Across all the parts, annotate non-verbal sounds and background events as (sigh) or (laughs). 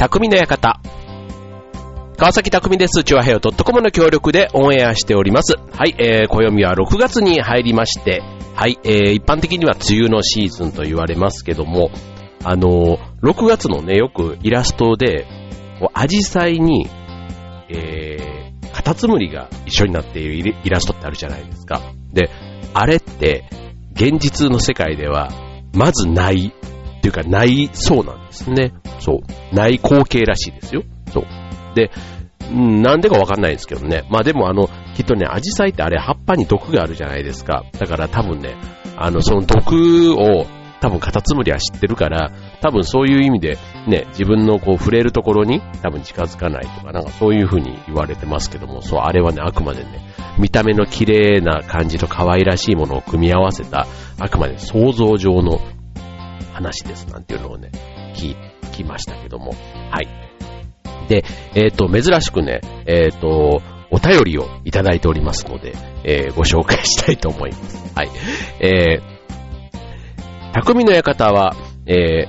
匠の館。川崎匠です。チュアヘオ .com の協力でオンエアしております。はい、えー、暦は6月に入りまして、はい、えー、一般的には梅雨のシーズンと言われますけども、あのー、6月のね、よくイラストで、アジサイに、えー、カタツムリが一緒になっているイラストってあるじゃないですか。で、あれって、現実の世界では、まずないっていうかないそうなんですね。そう。ない光景らしいですよ。そう。で、なんでかわかんないですけどね。まあでもあの、きっとね、アジサイってあれ葉っぱに毒があるじゃないですか。だから多分ね、あの、その毒を多分カタツムリは知ってるから、多分そういう意味でね、自分のこう触れるところに多分近づかないとか、なんかそういう風に言われてますけども、そう、あれはね、あくまでね、見た目の綺麗な感じと可愛らしいものを組み合わせた、あくまで想像上の話ですなんていうのをね、聞きましたけども。はい。で、えっ、ー、と、珍しくね、えっ、ー、と、お便りをいただいておりますので、えー、ご紹介したいと思います。はい。えー、匠の館は、えー、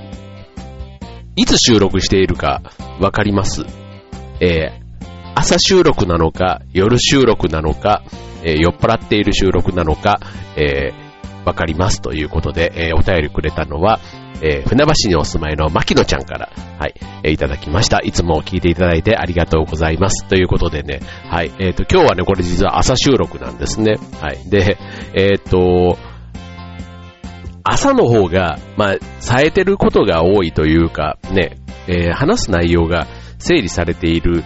いつ収録しているかわかります？えー、朝収録なのか、夜収録なのか、えー、酔っ払っている収録なのか、えー、わかりますということで、えー、お便りくれたのは、えー、船橋にお住まいの牧野ちゃんから、はい、えー、いただきました。いつも聞いていただいてありがとうございます。ということでね、はい、えっ、ー、と、今日はね、これ実は朝収録なんですね。はい。で、えっ、と、朝の方が、まあ、冴えてることが多いというか、ね、え、話す内容が整理されている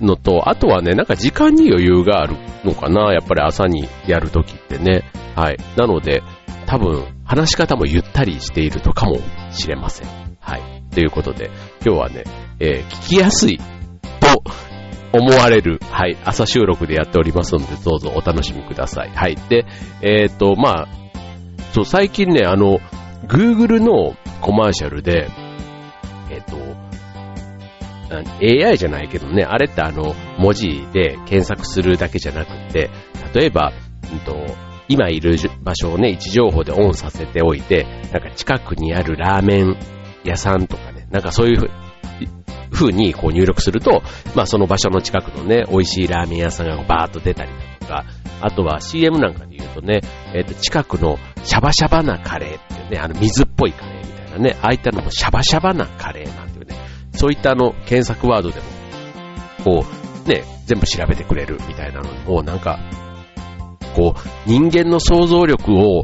のと、あとはね、なんか時間に余裕があるのかな、やっぱり朝にやるときってね。はい。なので、多分、話し方もゆったりしているとかもしれません。はい。ということで、今日はね、えー、聞きやすいと思われる、はい、朝収録でやっておりますので、どうぞお楽しみください。はい。で、えっ、ー、と、まあ、そう、最近ね、あの、Google のコマーシャルで、えっ、ー、と、AI じゃないけどね、あれってあの、文字で検索するだけじゃなくて、例えば、うんと、今いる場所をね、位置情報でオンさせておいて、なんか近くにあるラーメン屋さんとかね、なんかそういう風にこう入力すると、まあその場所の近くのね、美味しいラーメン屋さんがバーッと出たりだとか、あとは CM なんかで言うとね、えっ、ー、と近くのシャバシャバなカレーっていうね、あの水っぽいカレーみたいなね、ああいったのもシャバシャバなカレーなんていうね、そういったあの検索ワードでも、こう、ね、全部調べてくれるみたいなのをなんかこう、人間の想像力を、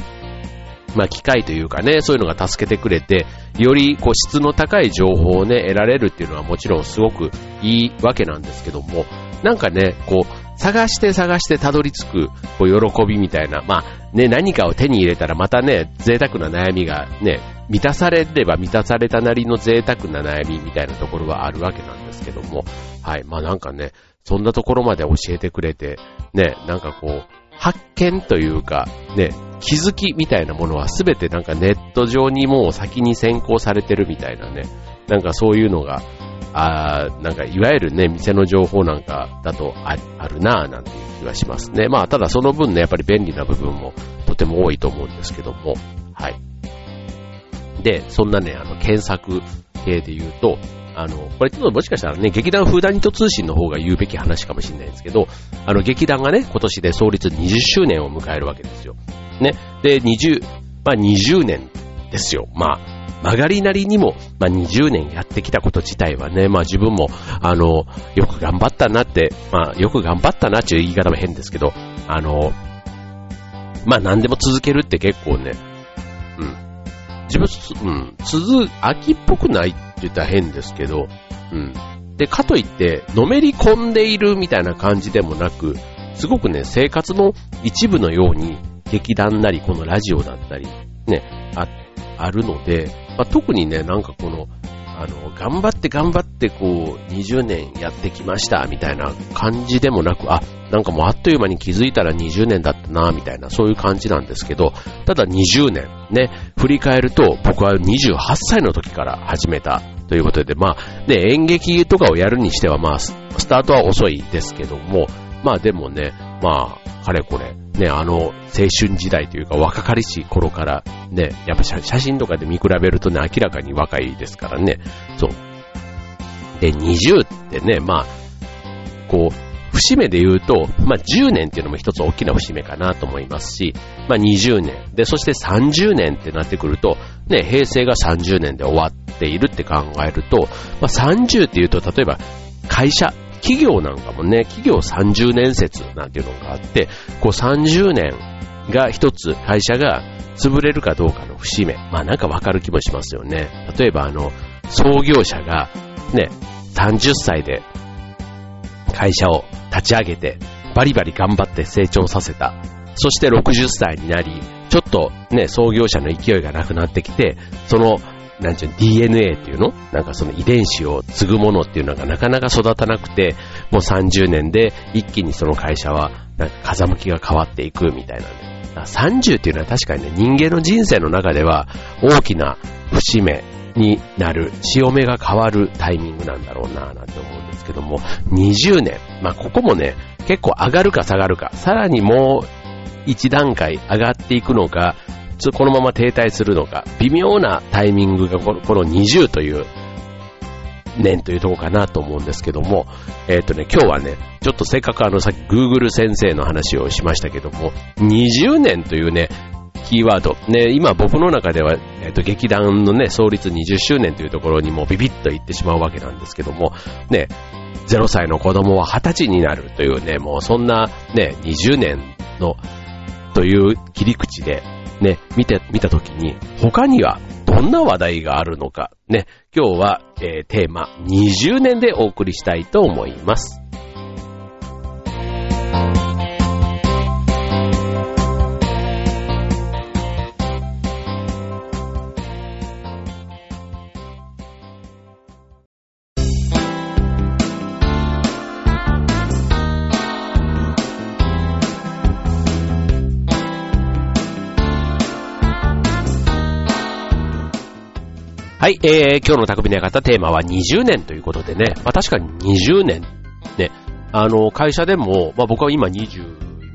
まあ、機械というかね、そういうのが助けてくれて、より、こう、質の高い情報をね、得られるっていうのはもちろんすごくいいわけなんですけども、なんかね、こう、探して探してたどり着く、こう、喜びみたいな、まあ、ね、何かを手に入れたらまたね、贅沢な悩みがね、満たされれば満たされたなりの贅沢な悩みみたいなところはあるわけなんですけども、はい、まあなんかね、そんなところまで教えてくれて、ね、なんかこう、発見というか、ね、気づきみたいなものはすべてなんかネット上にもう先に先行されてるみたいなね、なんかそういうのが、あなんかいわゆるね、店の情報なんかだとあるなぁなんていう気がしますね。まあただその分ね、やっぱり便利な部分もとても多いと思うんですけども、はい。で、そんなね、あの、検索系で言うと、あの、これちょっともしかしたらね、劇団フーダニット通信の方が言うべき話かもしれないですけど、あの、劇団がね、今年で創立20周年を迎えるわけですよ。ね。で、20、まあ20年ですよ。まあ、曲がりなりにも、まあ、20年やってきたこと自体はね、まあ自分も、あの、よく頑張ったなって、まあよく頑張ったなっていう言い方も変ですけど、あの、まあ何でも続けるって結構ね、うん。自分、うん、続、秋っぽくない言ったら変ですけど、うん。で、かといって、のめり込んでいるみたいな感じでもなく、すごくね、生活の一部のように、劇団なり、このラジオだったり、ね、あ、あるので、まあ、特にね、なんかこの、あの、頑張って頑張ってこう、20年やってきました、みたいな感じでもなく、あ、なんかもうあっという間に気づいたら20年だったな、みたいな、そういう感じなんですけど、ただ20年、ね、振り返ると、僕は28歳の時から始めたということで、まあ、ね、演劇とかをやるにしては、まあ、スタートは遅いですけども、まあでもね、まあ、かれこれ、ね、あの、青春時代というか若かりし頃からね、やっぱ写真とかで見比べるとね、明らかに若いですからね。そう。で、20ってね、まあ、こう、節目で言うと、まあ、10年っていうのも一つ大きな節目かなと思いますし、まあ、20年。で、そして30年ってなってくると、ね、平成が30年で終わっているって考えると、まあ、30っていうと、例えば、会社、企業なんかもね、企業30年説なんていうのがあって、こう30年が一つ会社が潰れるかどうかの節目。まあなんかわかる気もしますよね。例えばあの、創業者がね、30歳で会社を立ち上げて、バリバリ頑張って成長させた。そして60歳になり、ちょっとね、創業者の勢いがなくなってきて、その、なんちゅう、DNA っていうの？なんかその遺伝子を継ぐものっていうのがなかなか育たなくて、もう30年で一気にその会社は、なんか風向きが変わっていくみたいなんで。30っていうのは確かにね、人間の人生の中では大きな節目になる、潮目が変わるタイミングなんだろうなぁ、なんて思うんですけども、20年。まあ、ここもね、結構上がるか下がるか、さらにもう一段階上がっていくのか、ちょっとこのまま停滞するのか、微妙なタイミングがこのこの20という年というところかなと思うんですけども、えっ、ー、とね、今日はね、ちょっとせっかくあのさっき Google 先生の話をしましたけども、20年というね、キーワード。ね、今僕の中では、えっ、ー、と、劇団のね、創立20周年というところにもビビッと言ってしまうわけなんですけども、ね、0歳の子供は20歳になるというね、もうそんなね、20年の、という切り口で、ね、見て、見たときに、他にはどんな話題があるのか、ね、今日は、えー、テーマ20年でお送りしたいと思います。はい、えー、今日の匠の館テーマは20年ということでね、まあ確かに20年、ね、あの、会社でも、まあ僕は今20、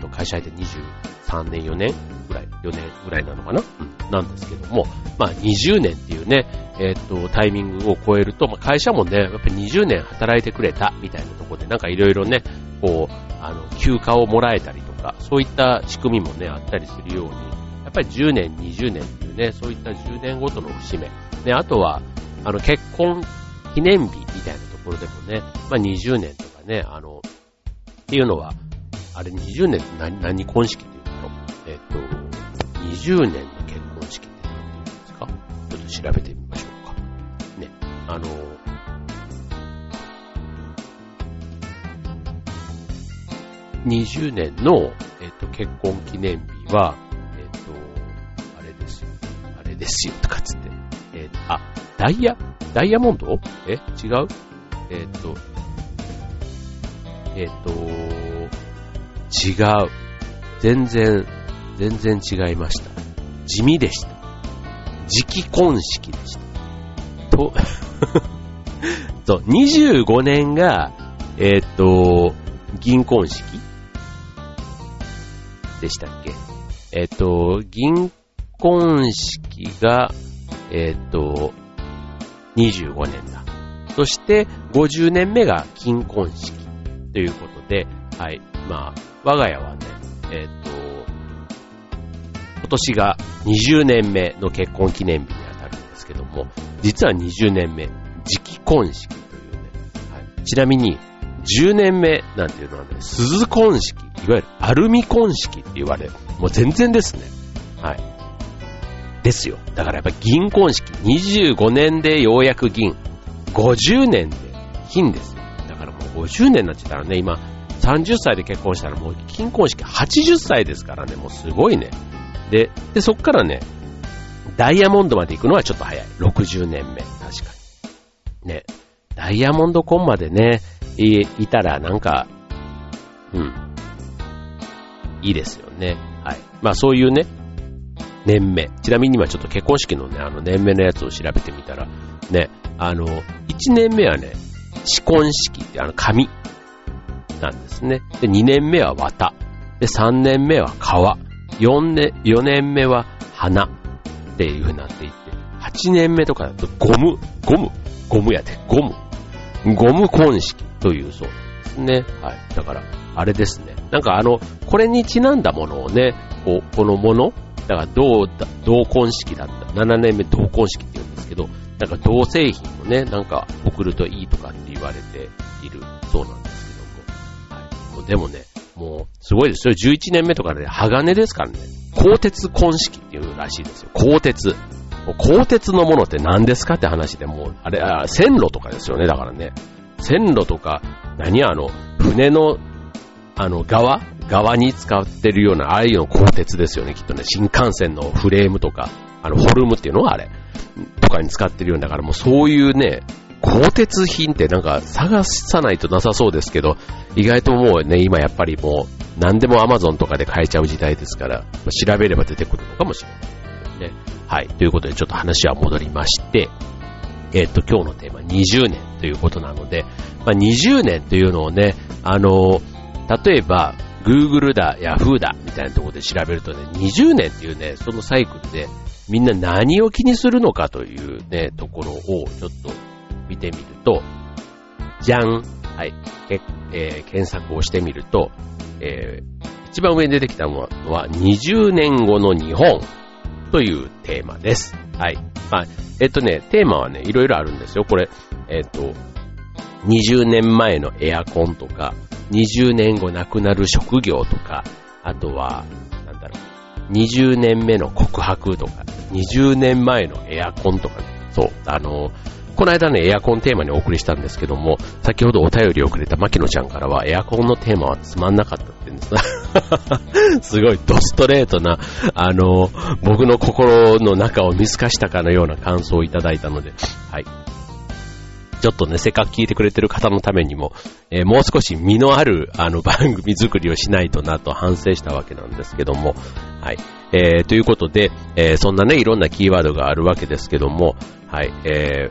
今、会社で23年、4年ぐらい、4年ぐらいなのかな、うん、なんですけども、まあ20年っていうね、えー、っと、タイミングを超えると、まあ会社もね、やっぱり20年働いてくれたみたいなところで、なんかいろいろね、こう、あの、休暇をもらえたりとか、そういった仕組みもね、あったりするように、っぱり10年、20年っていうね、そういった10年ごとの節目。ね、あとは、あの、結婚記念日みたいなところでもね、まあ20年とかね、あの、っていうのは、あれ20年って何、何婚式っていうのえっと、20年の結婚式って何て言うんですか？ちょっと調べてみましょうか。ね、あの、20年の、えっと、結婚記念日は、ですよ、とかつって。えー、あ、ダイヤ？ダイヤモンド？え違う？えっ、ー、と、えっ、ー、と、違う。全然、全然違いました。地味でした。時期婚式でした。と、(laughs) そう、25年が、えっ、と、銀婚式？でしたっけ？えっ、と、銀婚式が、えっ、と、25年だ。そして、50年目が金婚式ということで、はい。まあ、我が家はね、えっ、と、今年が20年目の結婚記念日にあたるんですけども、実は20年目、時期婚式というね、はい、ちなみに、10年目なんていうのはね、鈴婚式、いわゆるアルミ婚式って言われる。もう全然ですね。はい。ですよ。だからやっぱ銀婚式、25年でようやく銀、50年で金です。だからもう50年になっちゃったらね、今、30歳で結婚したらもう金婚式80歳ですからね、もうすごいね。で、で、そっからね、ダイヤモンドまで行くのはちょっと早い。60年目。確かに。ね。ダイヤモンド婚までね、い、いたらなんか、うん。いいですよね。はい。まあそういうね、年目。ちなみに今ちょっと結婚式のね、あの年目のやつを調べてみたら、ね、あの、1年目はね、仕婚式ってあの紙なんですね。で、2年目は綿。で、3年目は皮。4年、4年目は花っていう風になっていって、8年目とかだとゴム、ゴム、ゴムやで、ゴム。ゴム婚式というそうですね。はい。だから、あれですね。なんかあの、これにちなんだものをね、こう、このもの、だから同、同婚式だった。7年目同婚式って言うんですけど、なんか同製品をね、なんか送るといいとかって言われているそうなんですけども。はい。でもね、もう、すごいですよ。11年目とかね、鋼ですからね。鋼鉄婚式っていうらしいですよ。鋼鉄。鋼鉄のものって何ですかって話でもう、あれ、あ線路とかですよね、だからね。線路とか、何あの、船の、あの、側側に使ってるような、ああいうの鋼鉄ですよね、きっとね。新幹線のフレームとか、あの、フォルムっていうのはあれ、とかに使ってるようだから、もうそういうね、鋼鉄品ってなんか探さないとなさそうですけど、意外ともうね、今やっぱりもう何でも Amazon とかで買えちゃう時代ですから、調べれば出てくるのかもしれないね。はい。ということでちょっと話は戻りまして、えっ、と、今日のテーマ20年ということなので、まあ、20年というのをね、あの、例えば、Google だ、Yahoo だ、みたいなところで調べるとね、20年っていうね、そのサイクルで、みんな何を気にするのかというね、ところをちょっと見てみると、じゃんはい。えー、検索をしてみると、えー、一番上に出てきたのは、20年後の日本というテーマです。はい。まあ、えっとね、テーマはね、いろいろあるんですよ。これ、えっと、20年前のエアコンとか、20年後亡くなる職業とか、あとは、なんだろう、20年目の告白とか、20年前のエアコンとかね、そう、あの、この間ね、エアコンテーマにお送りしたんですけども、先ほどお便りをくれた牧野ちゃんからは、エアコンのテーマはつまんなかったって言うんです (laughs) すごいドストレートな、あの、僕の心の中を見透かしたかのような感想をいただいたので、はい。ちょっとね、せっかく聞いてくれてる方のためにも、えー、もう少し身のある、あの、(laughs) 番組作りをしないとなと反省したわけなんですけども、はい。えー、ということで、えー、そんなね、いろんなキーワードがあるわけですけども、はい、えー、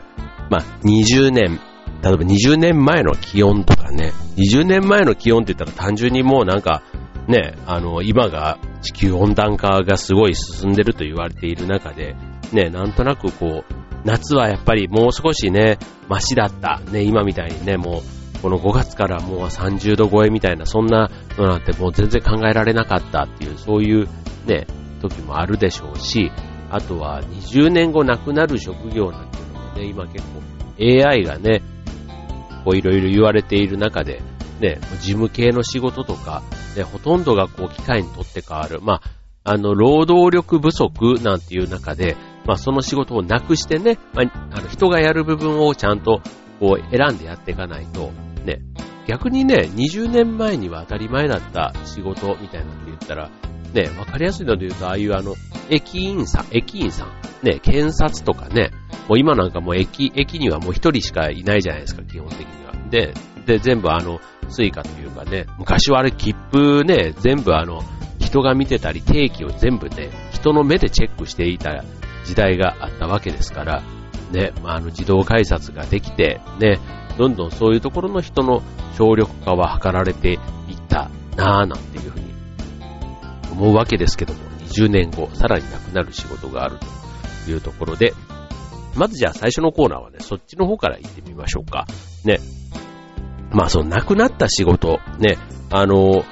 まあ、20年、例えば20年前の気温とかね、20年前の気温って言ったら単純にもうなんか、ね、あの、今が地球温暖化がすごい進んでると言われている中で、ね、なんとなくこう、夏はやっぱりもう少しね、マシだった。ね、今みたいにね、もう、この5月からもう30度超えみたいな、そんなのなんてもう全然考えられなかったっていう、そういうね、時もあるでしょうし、あとは20年後亡くなる職業なんていうのもね、今結構 AI がね、こういろいろ言われている中で、ね、事務系の仕事とか、ね、ほとんどがこう機械にとって変わる。まあ、あの、労働力不足なんていう中で、まあ、その仕事をなくしてね、まあ、あの、人がやる部分をちゃんと、こう、選んでやっていかないと、ね、逆にね、20年前には当たり前だった仕事みたいなって言ったら、ね、わかりやすいので言うと、ああいうあの、駅員さん、駅員さん、ね、検札とかね、もう今なんかもう駅、駅にはもう一人しかいないじゃないですか、基本的には。で、で、全部あの、 Suica というかね、昔はあれ切符ね、全部あの、人が見てたり、定期を全部ね、人の目でチェックしていた時代があったわけですから、ね、まあ、あの自動改札ができて、ね、どんどんそういうところの人の省力化は図られていったなぁなんていうふうに思うわけですけども、20年後、さらになくなる仕事があるというところで、まずじゃあ最初のコーナーはね、そっちの方から行ってみましょうか。ね。まあその亡くなった仕事、ね、あの、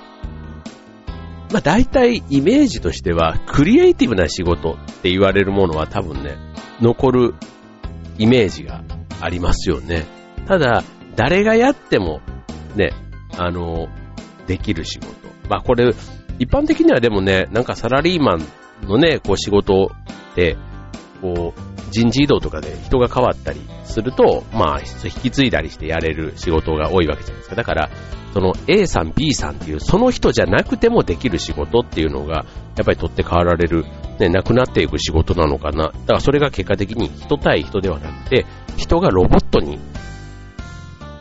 まあ大体イメージとしては、クリエイティブな仕事って言われるものは多分ね、残るイメージがありますよね。ただ、誰がやっても、ね、あの、できる仕事。まあこれ、一般的にはでもね、なんかサラリーマンのね、こう仕事で、こう、人事異動とかで人が変わったりすると、まあ、引き継いだりしてやれる仕事が多いわけじゃないですか。だから、その A さん、B さんっていう、その人じゃなくてもできる仕事っていうのが、やっぱり取って代わられる、ね、なくなっていく仕事なのかな。だからそれが結果的に人対人ではなくて、人がロボットに、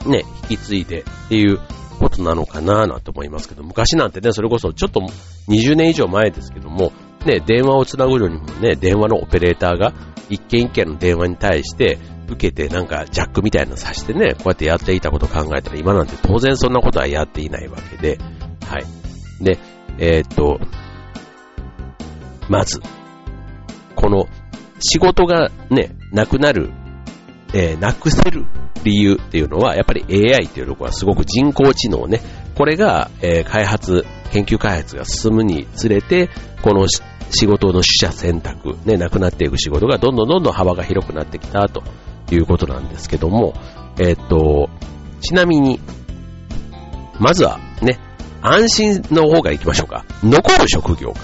ね、引き継いでっていうことなのかななんて思いますけど、昔なんてね、それこそちょっと20年以上前ですけども、ね、電話をつなぐのにもね、電話のオペレーターが一件一件の電話に対して受けてなんかジャックみたいなのさしてね、こうやってやっていたことを考えたら今なんて当然そんなことはやっていないわけで、はい。で、えー、っと、まず、この仕事がね、なくなるえー、なくせる理由っていうのは、やっぱり AI っていうとこはすごく人工知能ね、これが、えー、開発、研究開発が進むにつれて、この仕事の取捨選択、ね、なくなっていく仕事がどんどんどんどん幅が広くなってきたということなんですけども、えっ、と、ちなみに、まずはね、安心の方から行きましょうか。残る職業か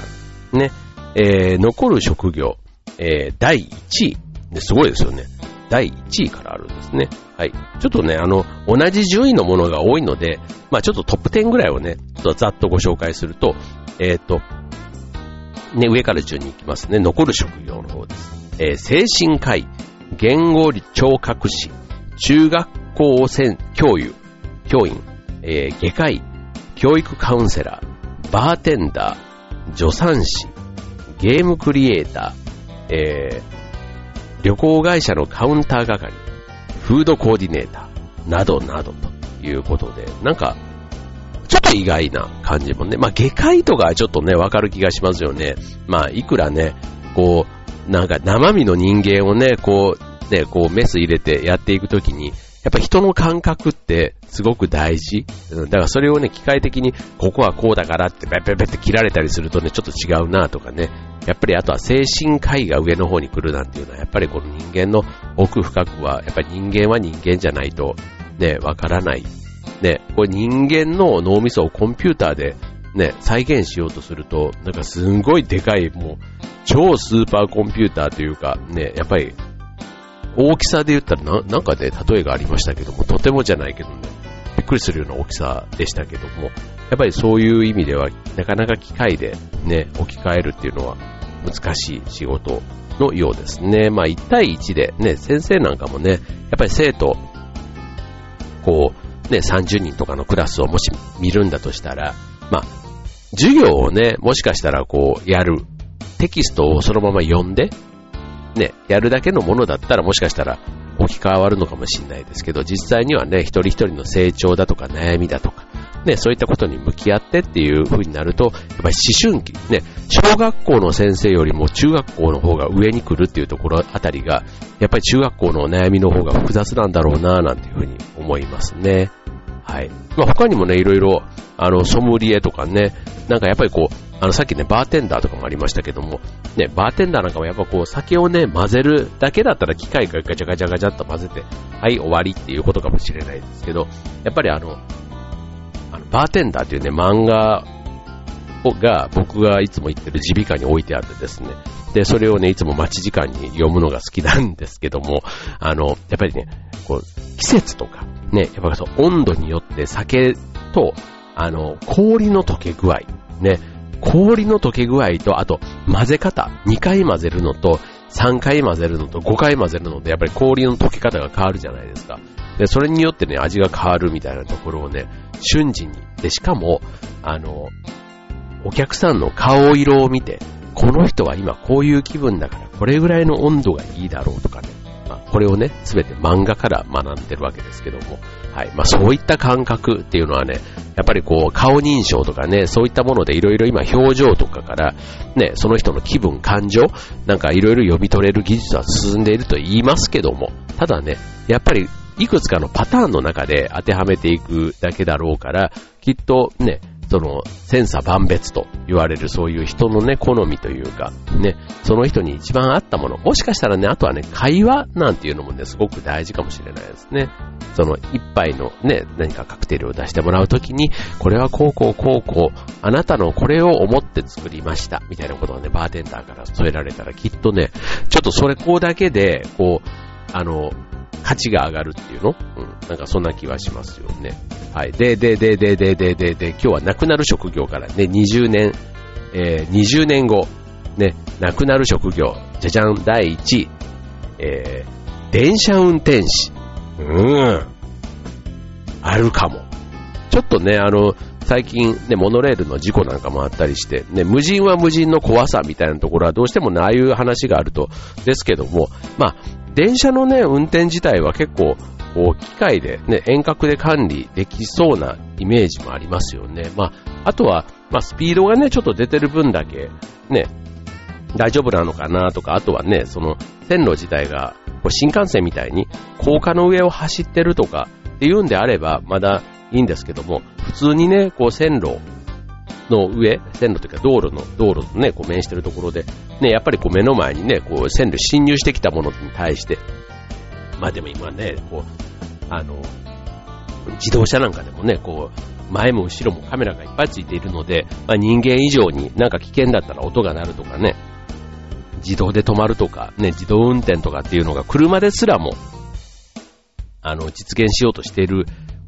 ら。ね、えー、残る職業、えー、第1位。すごいですよね。第1位からあるんですね。はい。ちょっとね、あの、同じ順位のものが多いので、まあちょっとトップ10ぐらいをね、ちょっとざっとご紹介すると、えっ、ー、と、ね、上から順に行きますね。残る職業の方です。えー、精神科医、言語聴覚士、中学校教諭、教員、えー、外科医、教育カウンセラー、バーテンダー、助産師、ゲームクリエイター、えー、旅行会社のカウンター係、フードコーディネーター、などなどということで、なんか、ちょっと意外な感じもね。まあ、外科医とかはちょっとね、わかる気がしますよね。まあ、いくらね、こう、なんか生身の人間をね、こう、ね、こうメス入れてやっていくときに、やっぱ人の感覚ってすごく大事。だからそれをね、機械的に、ここはこうだからってペペペって切られたりするとね、ちょっと違うなとかね。やっぱりあとは精神科医が上の方に来るなんていうのは、やっぱりこの人間の奥深くは、やっぱり人間は人間じゃないと、ね、わからない。ね、これ人間の脳みそをコンピューターでね、再現しようとすると、なんかすんごいでかい、もう、超スーパーコンピューターというか、ね、やっぱり大きさで言ったらな、なんかね、例えがありましたけども、とてもじゃないけどね、びっくりするような大きさでしたけども、やっぱりそういう意味では、なかなか機械でね、置き換えるっていうのは難しい仕事のようですね。まあ1対1でね、先生なんかもね、やっぱり生徒、こう、ね、30人とかのクラスをもし見るんだとしたら、まあ、授業をね、もしかしたらこう、やる。テキストをそのまま読んで、ね、やるだけのものだったらもしかしたら置き換わるのかもしれないですけど、実際にはね、一人一人の成長だとか悩みだとか、ね、そういったことに向き合ってっていう風になると、やっぱり思春期、ね、小学校の先生よりも中学校の方が上に来るっていうところあたりが、やっぱり中学校の悩みの方が複雑なんだろうななんていう風に思いますね。はい。まあ、他にもね、いろいろ、あの、ソムリエとかね、なんかやっぱりこう、あの、さっきね、バーテンダーとかもありましたけども、ね、バーテンダーなんかもやっぱこう、酒をね、混ぜるだけだったら機械がガチャガチャガチャっと混ぜて、はい、終わりっていうことかもしれないですけど、やっぱりあの、あのバーテンダーっていうね、漫画が僕がいつも行ってる耳鼻科に置いてあってですね。で、それをね、いつも待ち時間に読むのが好きなんですけども、あの、やっぱりね、こう、季節とか、ね、やっぱそう、温度によって酒と、あの、氷の溶け具合、ね、氷の溶け具合と、あと混ぜ方、2回混ぜるのと、3回混ぜるのと5回混ぜるので、やっぱり氷の溶け方が変わるじゃないですか。で、それによってね、味が変わるみたいなところをね、瞬時に。で、しかも、あの、お客さんの顔色を見て、この人は今こういう気分だから、これぐらいの温度がいいだろうとかね。まあ、これをね、すべて漫画から学んでるわけですけども、はい。まあ、そういった感覚っていうのはね、やっぱりこう、顔認証とかね、そういったものでいろいろ今表情とかから、ね、その人の気分、感情、なんかいろいろ読み取れる技術は進んでいると言いますけども、ただね、やっぱりいくつかのパターンの中で当てはめていくだけだろうから、きっとね、その、千差万別と言われるそういう人のね、好みというか、ね、その人に一番合ったもの。もしかしたらね、あとはね、会話なんていうのもね、すごく大事かもしれないですね。その、一杯のね、何かカクテルを出してもらうときに、これはこうこうこうこう、あなたのこれを思って作りました、みたいなことをね、バーテンダーから添えられたらきっとね、ちょっとそれこうだけで、こう、あの、価値が上がるっていうの？うん。なんかそんな気はしますよね。はい。で、で、で、で、で、で、で、で、今日は亡くなる職業からね、20年、えー、20年後、ね、亡くなる職業、じゃじゃん、第1位、えー、電車運転士。うん。あるかも。ちょっとね、あの、最近ね、モノレールの事故なんかもあったりして、ね、無人は無人の怖さみたいなところはどうしてもね、ああいう話があると、ですけども、まあ、電車のね、運転自体は結構、こう、機械でね、遠隔で管理できそうなイメージもありますよね。まあ、あとは、まあ、スピードがね、ちょっと出てる分だけ、ね、大丈夫なのかなとか、あとはね、その、線路自体が、新幹線みたいに高架の上を走ってるとかっていうんであれば、まだいいんですけども、普通にね、こう線路の上、線路というか道路の、道路のね、こう面してるところで、ね、やっぱりこう目の前にね、こう線路侵入してきたものに対して、まあでも今ね、こう、あの、自動車なんかでもね、こう、前も後ろもカメラがいっぱいついているので、まあ、人間以上になんか危険だったら音が鳴るとかね、自動で止まるとか、ね、自動運転とかっていうのが車ですらも、あの、実現しようとしている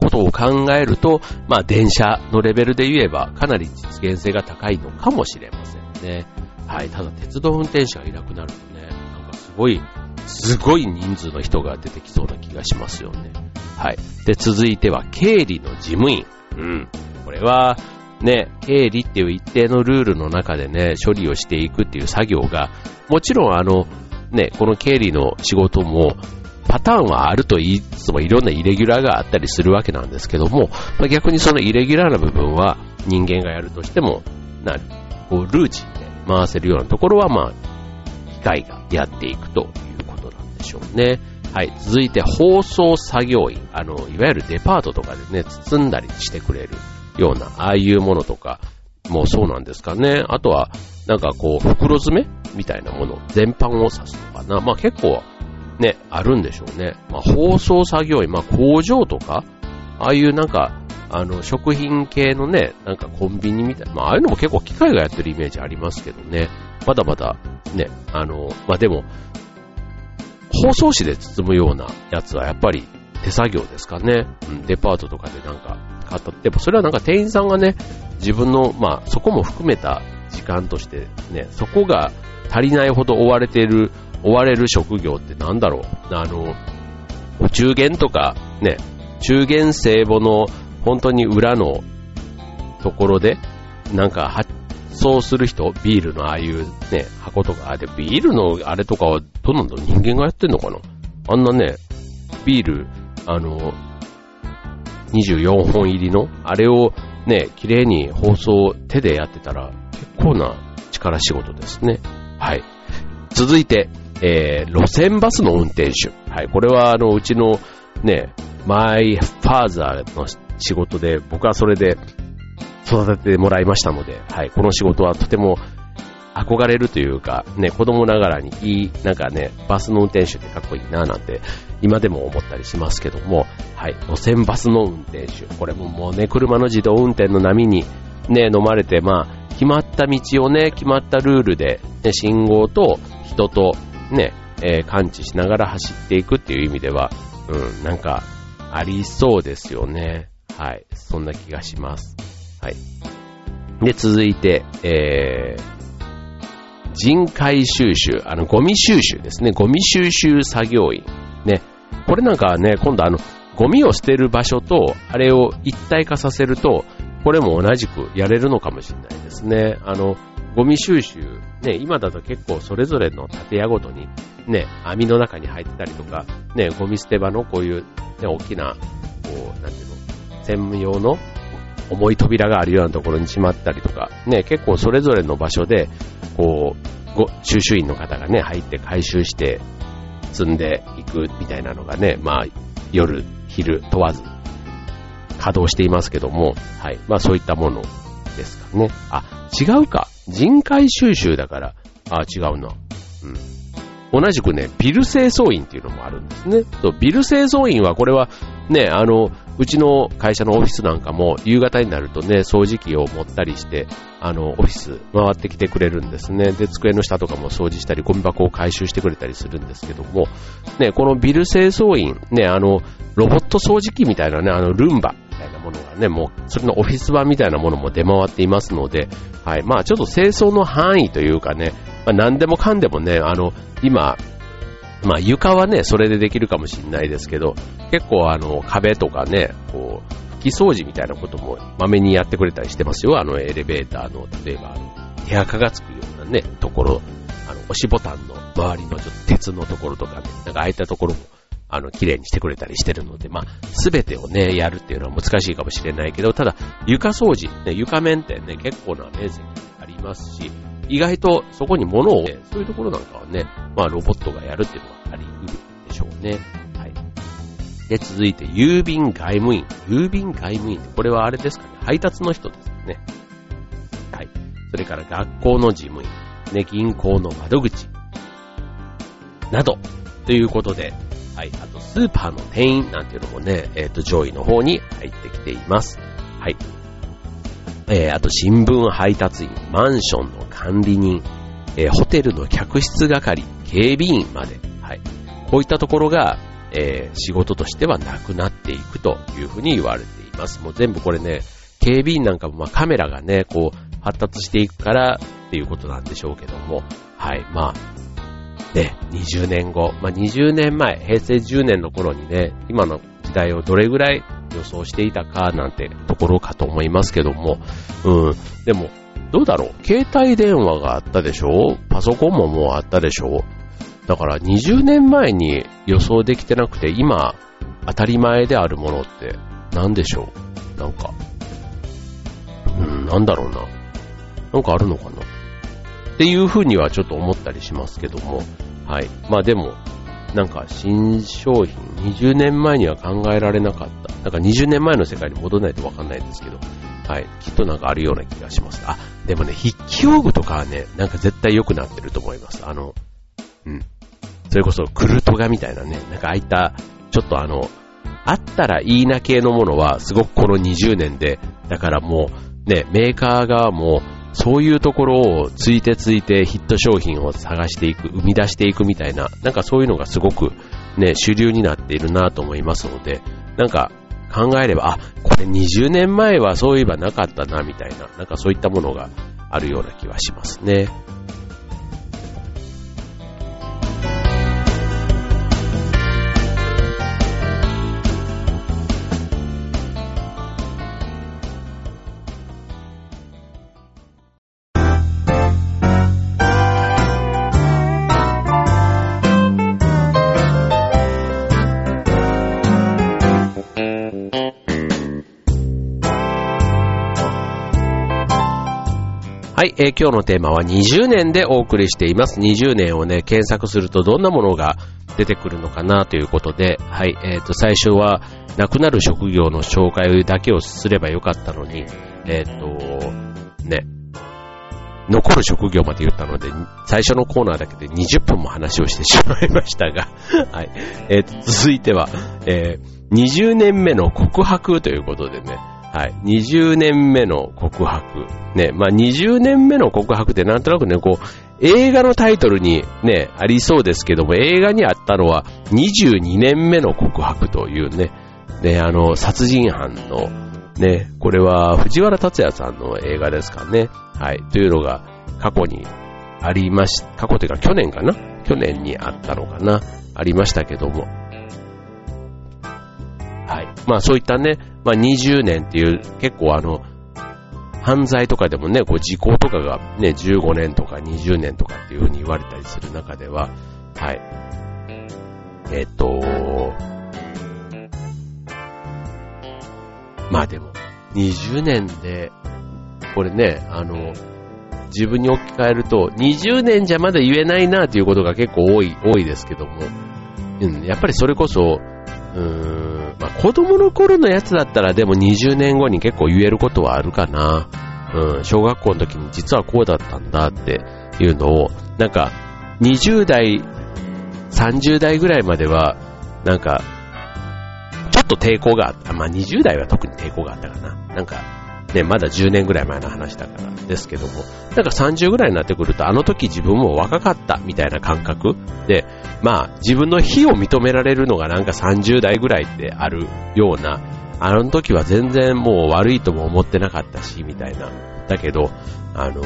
ことを考えると、まあ電車のレベルで言えばかなり実現性が高いのかもしれませんね。はい。ただ鉄道運転手がいなくなるとね、なんかすごい、すごい人数の人が出てきそうな気がしますよね。はい。で、続いては経理の事務員。うん。これは、ね、経理っていう一定のルールの中でね、処理をしていくっていう作業が、もちろんあの、ね、この経理の仕事も、パターンはあると言いつつもいろんなイレギュラーがあったりするわけなんですけども、まあ、逆にそのイレギュラーな部分は人間がやるとしても、なこうルーチンで回せるようなところは、まあ、機械がやっていくということなんでしょうね。はい。続いて、包装作業員。あの、いわゆるデパートとかでね、包んだりしてくれるような、ああいうものとか、もうそうなんですかね。あとは、なんかこう、袋詰めみたいなもの、全般を指すのかな。まあ結構、ね、あるんでしょうね。まあ、包装作業員、まあ、工場とか、ああいうなんか、あの、食品系のね、なんかコンビニみたいな、まあ、ああいうのも結構機械がやってるイメージありますけどね。まだまだ、ね、あの、まあ、でも、包装紙で包むようなやつはやっぱり手作業ですかね。うん、デパートとかでなんか買ったって、それはなんか店員さんがね、自分の、まあ、そこも含めた時間としてね、そこが足りないほど追われている追われる職業ってなんだろう？あの、お中元とか、ね、中元聖母の本当に裏のところで、なんか発送する人、ビールのああいうね、箱とか、あ、で、ビールのあれとかはどうなんだ人間がやってんのかな？あんなね、ビール、あの、24本入りの、あれをね、綺麗に包装手でやってたら、結構な力仕事ですね。はい。続いて、えー、路線バスの運転手。はい、これはあの、うちのね、マイファーザーの仕事で、僕はそれで育ててもらいましたので、はい、この仕事はとても憧れるというか、ね、子供ながらにいい、なんかね、バスの運転手ってかっこいいななんて、今でも思ったりしますけども、はい、路線バスの運転手。これももうね、車の自動運転の波にね、飲まれて、まあ、決まった道をね、決まったルールで、ね、信号と人とね、えー、感知しながら走っていくっていう意味では、うん、なんか、ありそうですよね。はい。そんな気がします。はい。で、続いて、えー、人海収集、あの、ゴミ収集ですね。ゴミ収集作業員。ね。これなんかね、今度あの、ゴミを捨てる場所と、あれを一体化させると、これも同じくやれるのかもしれないですね。あの、ゴミ収集、ね、今だと結構それぞれの建屋ごとに、ね、網の中に入ってたりとか、ね、ゴミ捨て場のこういう、ね、大きな、こう、なんていうの、専務用の重い扉があるようなところにしまったりとか、ね、結構それぞれの場所で、こう、ご収集員の方がね、入って回収して積んでいくみたいなのがね、まあ、夜、昼問わず稼働していますけども、はい。まあそういったものですかね。あ、違うか。人海収集だから、あ、違うな。うん。同じくね、ビル清掃員っていうのもあるんですね。そうビル清掃員はこれはね、あの、うちの会社のオフィスなんかも夕方になるとね、掃除機を持ったりして、あの、オフィス回ってきてくれるんですね。で、机の下とかも掃除したり、ゴミ箱を回収してくれたりするんですけども、ね、このビル清掃員、ね、あの、ロボット掃除機みたいなね、あの、ルンバたいなものがね、もう、それのオフィス版みたいなものも出回っていますので、はい。まあ、ちょっと清掃の範囲というかね、まあ、何でもかんでもね、あの、今、まあ床はね、それでできるかもしれないですけど、結構あの壁とかね、こう、拭き掃除みたいなこともまめにやってくれたりしてますよ。あのエレベーターの、例えばあの、手垢がつくようなね、ところ、あの、押しボタンの周りのちょっと鉄のところとかね、なんかああいたところも、あの、綺麗にしてくれたりしてるので、まあ、すべてをね、やるっていうのは難しいかもしれないけど、ただ、床掃除、ね、床面ってね、結構な面積ありますし、意外とそこに物を、そういうところなんかはね、まあロボットがやるっていうのはあり得るでしょうね。はい。で、続いて、郵便外務員。郵便外務員って。これはあれですかね。配達の人ですよね。はい。それから学校の事務員。ね、銀行の窓口。など。ということで、はい。あと、スーパーの店員なんていうのもね、えっ、ー、と、上位の方に入ってきています。はい。えー、あと、新聞配達員、マンションの管理人、えー、ホテルの客室係、警備員まで、はい。こういったところが、えー、仕事としてはなくなっていくというふうに言われています。もう全部これね、警備員なんかもまあカメラがね、こう発達していくからっていうことなんでしょうけども、はい、まあ、ね、20年後、まあ、20年前、平成10年の頃にね、今の時代をどれぐらい予想していたかなんてところかと思いますけども、うん、でも、どうだろう？携帯電話があったでしょ？パソコンももうあったでしょ？だから20年前に予想できてなくて、今、当たり前であるものって何でしょう？なんか、うん、なんだろうな。なんかあるのかな？っていうふうにはちょっと思ったりしますけども、はい。まあでも、なんか新商品、20年前には考えられなかった。なんか20年前の世界に戻らないとわかんないですけど、はい。きっとなんかあるような気がします。あ、でもね、筆記用具とかはね、なんか絶対良くなってると思います。あの、うん。それこそクルトガみたいなね、なんかああいった、ちょっとあの、あったらいいな系のものは、すごくこの20年で、だからもう、ね、メーカー側も、そういうところをついてついてヒット商品を探していく、生み出していくみたいな、なんかそういうのがすごくね、主流になっているなと思いますので、なんか考えれば、あ、これ20年前はそういえばなかったな、みたいな、なんかそういったものがあるような気はしますね。今日のテーマは20年でお送りしています。20年をね、検索するとどんなものが出てくるのかなということで、はい、えっ、ー、と、最初は、亡くなる職業の紹介だけをすればよかったのに、えっ、ー、と、ね、残る職業まで言ったので、最初のコーナーだけで20分も話をしてしまいましたが、(laughs) はい、えっ、と、続いては、え20年目の告白ということでね、はい。20年目の告白。ね。まあ、20年目の告白ってなんとなくね、こう、映画のタイトルにね、ありそうですけども、映画にあったのは22年目の告白というね、ね、あの、殺人犯の、ね、これは藤原達也さんの映画ですかね。はい。というのが過去にありまし、過去というか去年かな？去年にあったのかな？ありましたけども。まあそういったね、まあ、20年っていう結構あの、犯罪とかでもね、こう時効とかがね、15年とか20年とかっていう風に言われたりする中では、はい。えっ、と、まあでも、20年で、これね、あの、自分に置き換えると、20年じゃまだ言えないなっていうことが結構多い、多いですけども、うん、やっぱりそれこそ、うーん、まあ、子供の頃のやつだったらでも20年後に結構言えることはあるかな。うん、小学校の時に実はこうだったんだっていうのを、なんか、20代、30代ぐらいまでは、なんか、ちょっと抵抗があった。まあ、20代は特に抵抗があったかな。なんか、ね、まだ10年ぐらい前の話だからですけども、なんか30ぐらいになってくると、あの時自分も若かったみたいな感覚で、まあ自分の非を認められるのがなんか30代ぐらいってあるような、あの時は全然もう悪いとも思ってなかったし、みたいな。だけど、あの、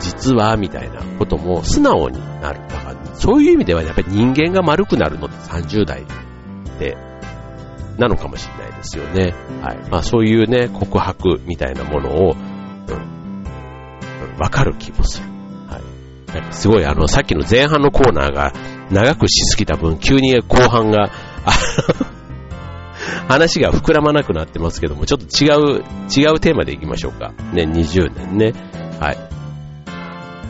実は、みたいなことも素直になる。だから、そういう意味ではやっぱり人間が丸くなるのって30代で、なのかもしれないですよね。はい。まあそういうね、告白みたいなものを、わ、うん、かる気もする。はい。なんかすごいあの、さっきの前半のコーナーが長くしすぎた分、急に後半が、(laughs) 話が膨らまなくなってますけども、ちょっと違う、違うテーマでいきましょうか。ね、20年ね。はい。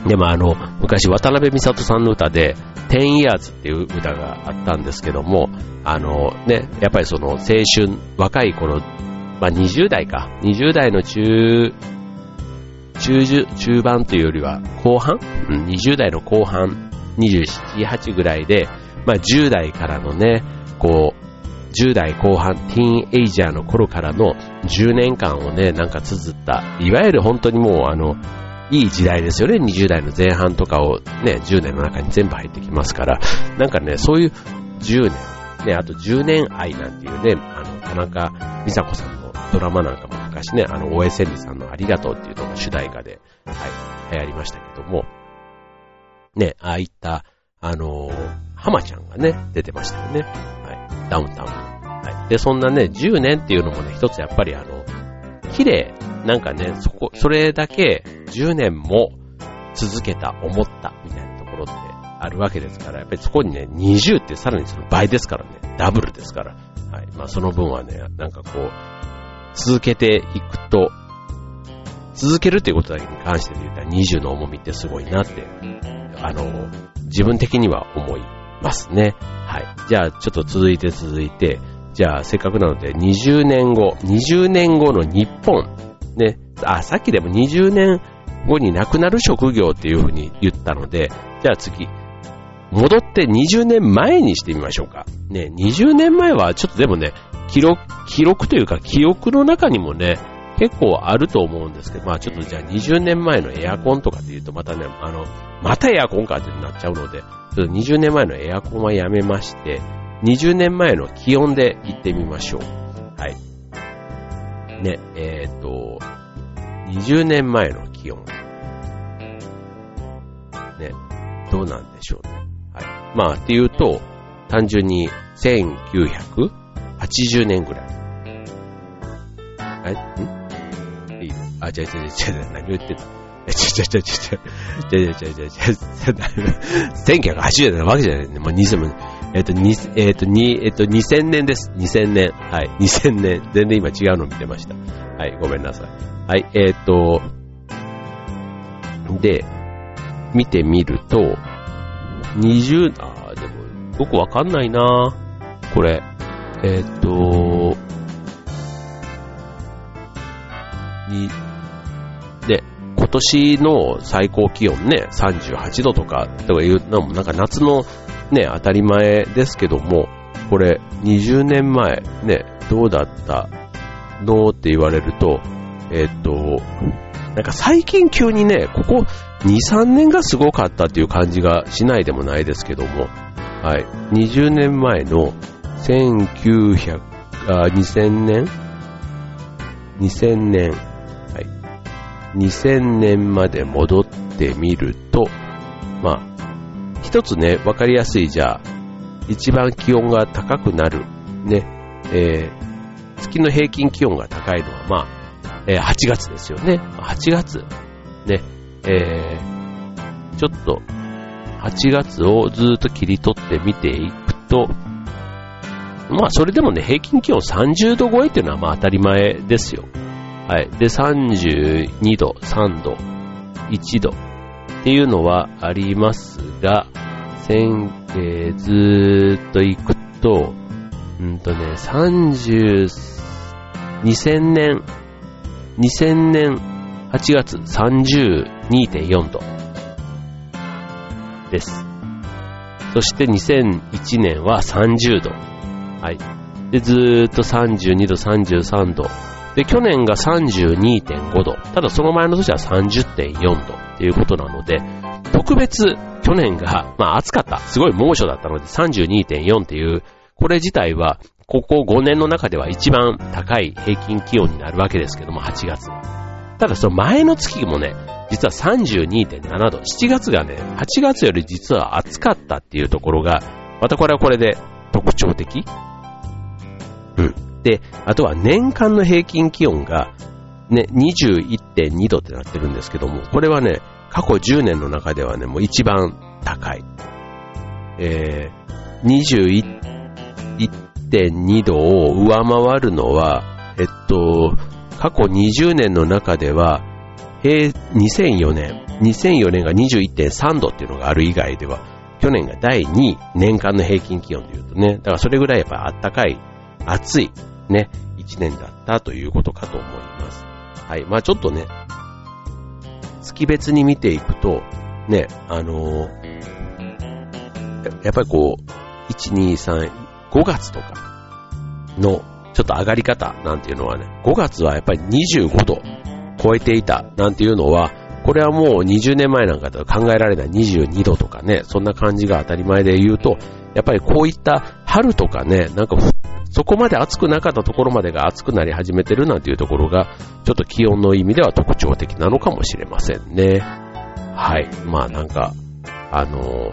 でもあの、昔渡辺美里さんの歌で、10 years っていう歌があったんですけども、あのね、やっぱりその青春、若い頃、まあ20代か、20代の中、中、中盤というよりは後半、うん、20代の後半、27、8ぐらいで、まあ10代からのね、こう、10代後半、ティーンエイジャーの頃からの10年間をね、なんか綴った、いわゆる本当にもうあの、いい時代ですよね。20代の前半とかをね、10年の中に全部入ってきますから、なんかね、そういう10年、ね、あと10年愛なんていうね、あの、田中美佐子さんのドラマなんかも昔ね、あの、大江千里さんのありがとうっていうのが主題歌で、はい、流行りましたけども、ね、ああいった、あの浜ちゃんがね、出てましたよね。はい。ダウンタウン。はい。で、そんなね、10年っていうのもね、一つやっぱりあの、綺麗、なんかね、そこ、それだけ10年も続けた、思った、みたいなところってあるわけですから、やっぱりそこにね、20ってさらにその倍ですからね、ダブルですから、はい。まあその分はね、なんかこう、続けていくと、続けるっていうことだけに関して言ったら20の重みってすごいなって、あの、自分的には思いますね。はい。じゃあ、ちょっと続いて続いて、じゃあ、せっかくなので、20年後、20年後の日本、ね、あ、さっきでも20年後に亡くなる職業っていうふうに言ったので、じゃあ次、戻って20年前にしてみましょうか。ね、20年前はちょっとでもね、記録、記録というか記憶の中にもね、結構あると思うんですけど、まあちょっとじゃあ20年前のエアコンとかで言うとまたね、あの、またエアコンかってなっちゃうので、ちょっと20年前のエアコンはやめまして、20年前の気温で行ってみましょう。はい。ね、えっ、ー、と、20年前の気温。ね、どうなんでしょうね。はい。まあ、っていうと、単純に1980年ぐらい。はい、ん？いい？あ、違う違う違う違う、何言ってたちょちょちょちょ、ちょちょちょちょちょ、1980年なわけじゃないね。もう2000えっ、と、に、えっ、と、に、えっ、と、2000年です。2000年。はい。(laughs) 2000年。全然今違うの見てました。はい。ごめんなさい。はい。えっ、と、で、見てみると、20、あでも、僕わかんないなこれ。えっ、と、に、で、今年の最高気温ね、38度とか、とかいうのもなんか夏のね、当たり前ですけども、これ20年前ね、どうだったのって言われると、えっと、なんか最近急にね、ここ2、3年がすごかったっていう感じがしないでもないですけども、はい、20年前の1900、あ、2000年 ?2000 年、はい、2000年まで戻ってみると、まあ、一つね、わかりやすい、じゃあ、一番気温が高くなる、ね、えー、月の平均気温が高いのは、まあ、えー、8月ですよね。8月、ね、えー、ちょっと、8月をずっと切り取って見ていくと、まあ、それでもね、平均気温30度超えっていうのはまあ当たり前ですよ。はい。で、32度、3度、1度っていうのはありますが、千、えー、ずーっと行くと、うんとね、30、2000年、2000年8月32.4度です。そして2001年は30度。はい。で、ずーっと32度、33度。で、去年が32.5度。ただその前の年は30.4度っていうことなので、特別去年が、まあ暑かった。すごい猛暑だったので32.4っていう、これ自体は、ここ5年の中では一番高い平均気温になるわけですけども、8月ただその前の月もね、実は32.7度。7月がね、8月より実は暑かったっていうところが、またこれはこれで特徴的。うん。で、あとは年間の平均気温が、ね、21.2度ってなってるんですけども、これはね、過去10年の中ではね、もう一番高い。えー、21.2度を上回るのは、えっと、過去20年の中では、平2004年、2004年が21.3度っていうのがある以外では、去年が第2位、年間の平均気温で言うとね、だからそれぐらいやっぱ暖かい、暑い、ね、1年だったということかと思います。はい。まあちょっとね、月別に見ていくと、ね、あのー、やっぱりこう、1、2、3、5月とかのちょっと上がり方なんていうのはね、5月はやっぱり25度超えていたなんていうのは、これはもう20年前なんかでは考えられない22度とかね、そんな感じが当たり前で言うと、やっぱりこういった春とかね、なんかそこまで暑くなかったところまでが暑くなり始めてるなんていうところが、ちょっと気温の意味では特徴的なのかもしれませんね。はい。まあなんか、あの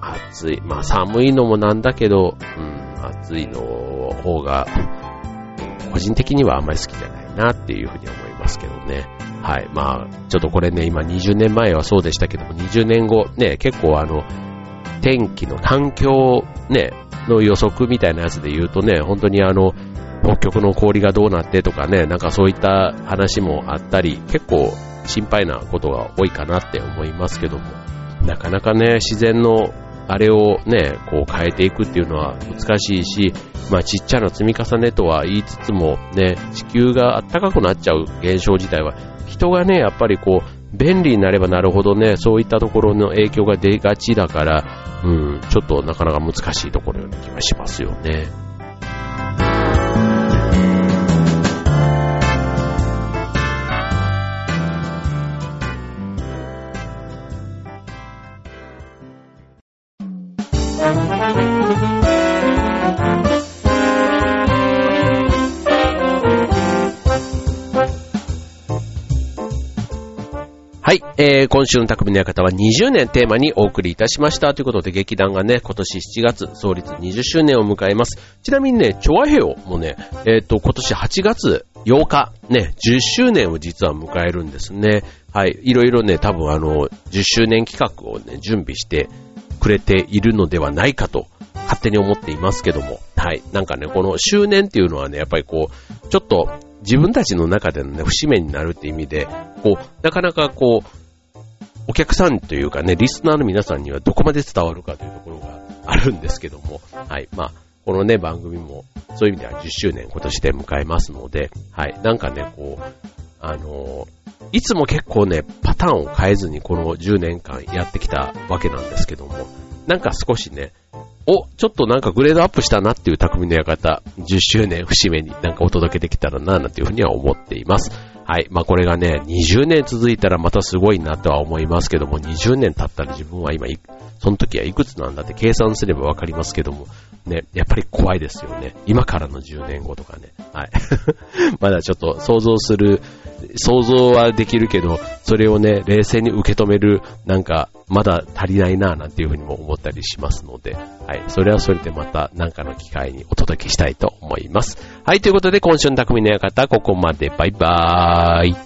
暑い。まあ寒いのもなんだけど、うん、暑いの方が、個人的にはあんまり好きじゃないなっていうふうに思いますけどね。はい。まあ、ちょっとこれね、今20年前はそうでしたけども、20年後、ね、結構あの、天気の環境、ね、の予測みたいなやつで言うとね、本当にあの、北極の氷がどうなってとかね、なんかそういった話もあったり、結構心配なことが多いかなって思いますけども、なかなかね、自然のあれをね、こう変えていくっていうのは難しいし、まあちっちゃな積み重ねとは言いつつもね、地球が暖かくなっちゃう現象自体は、人がね、やっぱりこう、便利になればなるほどね、そういったところの影響が出がちだから、うん、ちょっとなかなか難しいところような気がしますよね。えー、今週の匠の館は20年テーマにお送りいたしました。ということで、劇団がね、今年7月、創立20周年を迎えます。ちなみにね、チョアヘオもね、えっ、ー、と、今年8月8日、ね、10周年を実は迎えるんですね。はい、いろいろね、多分あの、10周年企画をね、準備してくれているのではないかと、勝手に思っていますけども。はい、なんかね、この周年っていうのはね、やっぱりこう、ちょっと自分たちの中でのね、節目になるって意味で、こう、なかなかこう、お客さんというかね、リスナーの皆さんにはどこまで伝わるかというところがあるんですけども、はい。まあ、このね、番組も、そういう意味では10周年今年で迎えますので、はい。なんかね、こう、あのいつも結構ね、パターンを変えずにこの10年間やってきたわけなんですけども、なんか少しね、お、ちょっとなんかグレードアップしたなっていう匠の館、10周年節目になんかお届けできたらな、なんていうふうには思っています。はい。まあこれがね、20年続いたらまたすごいなとは思いますけども、20年経ったら自分は今、その時はいくつなんだって計算すればわかりますけども、ね、やっぱり怖いですよね。今からの10年後とかね。はい。(laughs) まだちょっと想像する、想像はできるけど、それをね、冷静に受け止める、なんか、まだ足りないなぁ、なんていうふうにも思ったりしますので、はい。それはそれでまた、何かの機会にお届けしたいと思います。はい。ということで、今週の匠の館、ここまで。バイバーイ。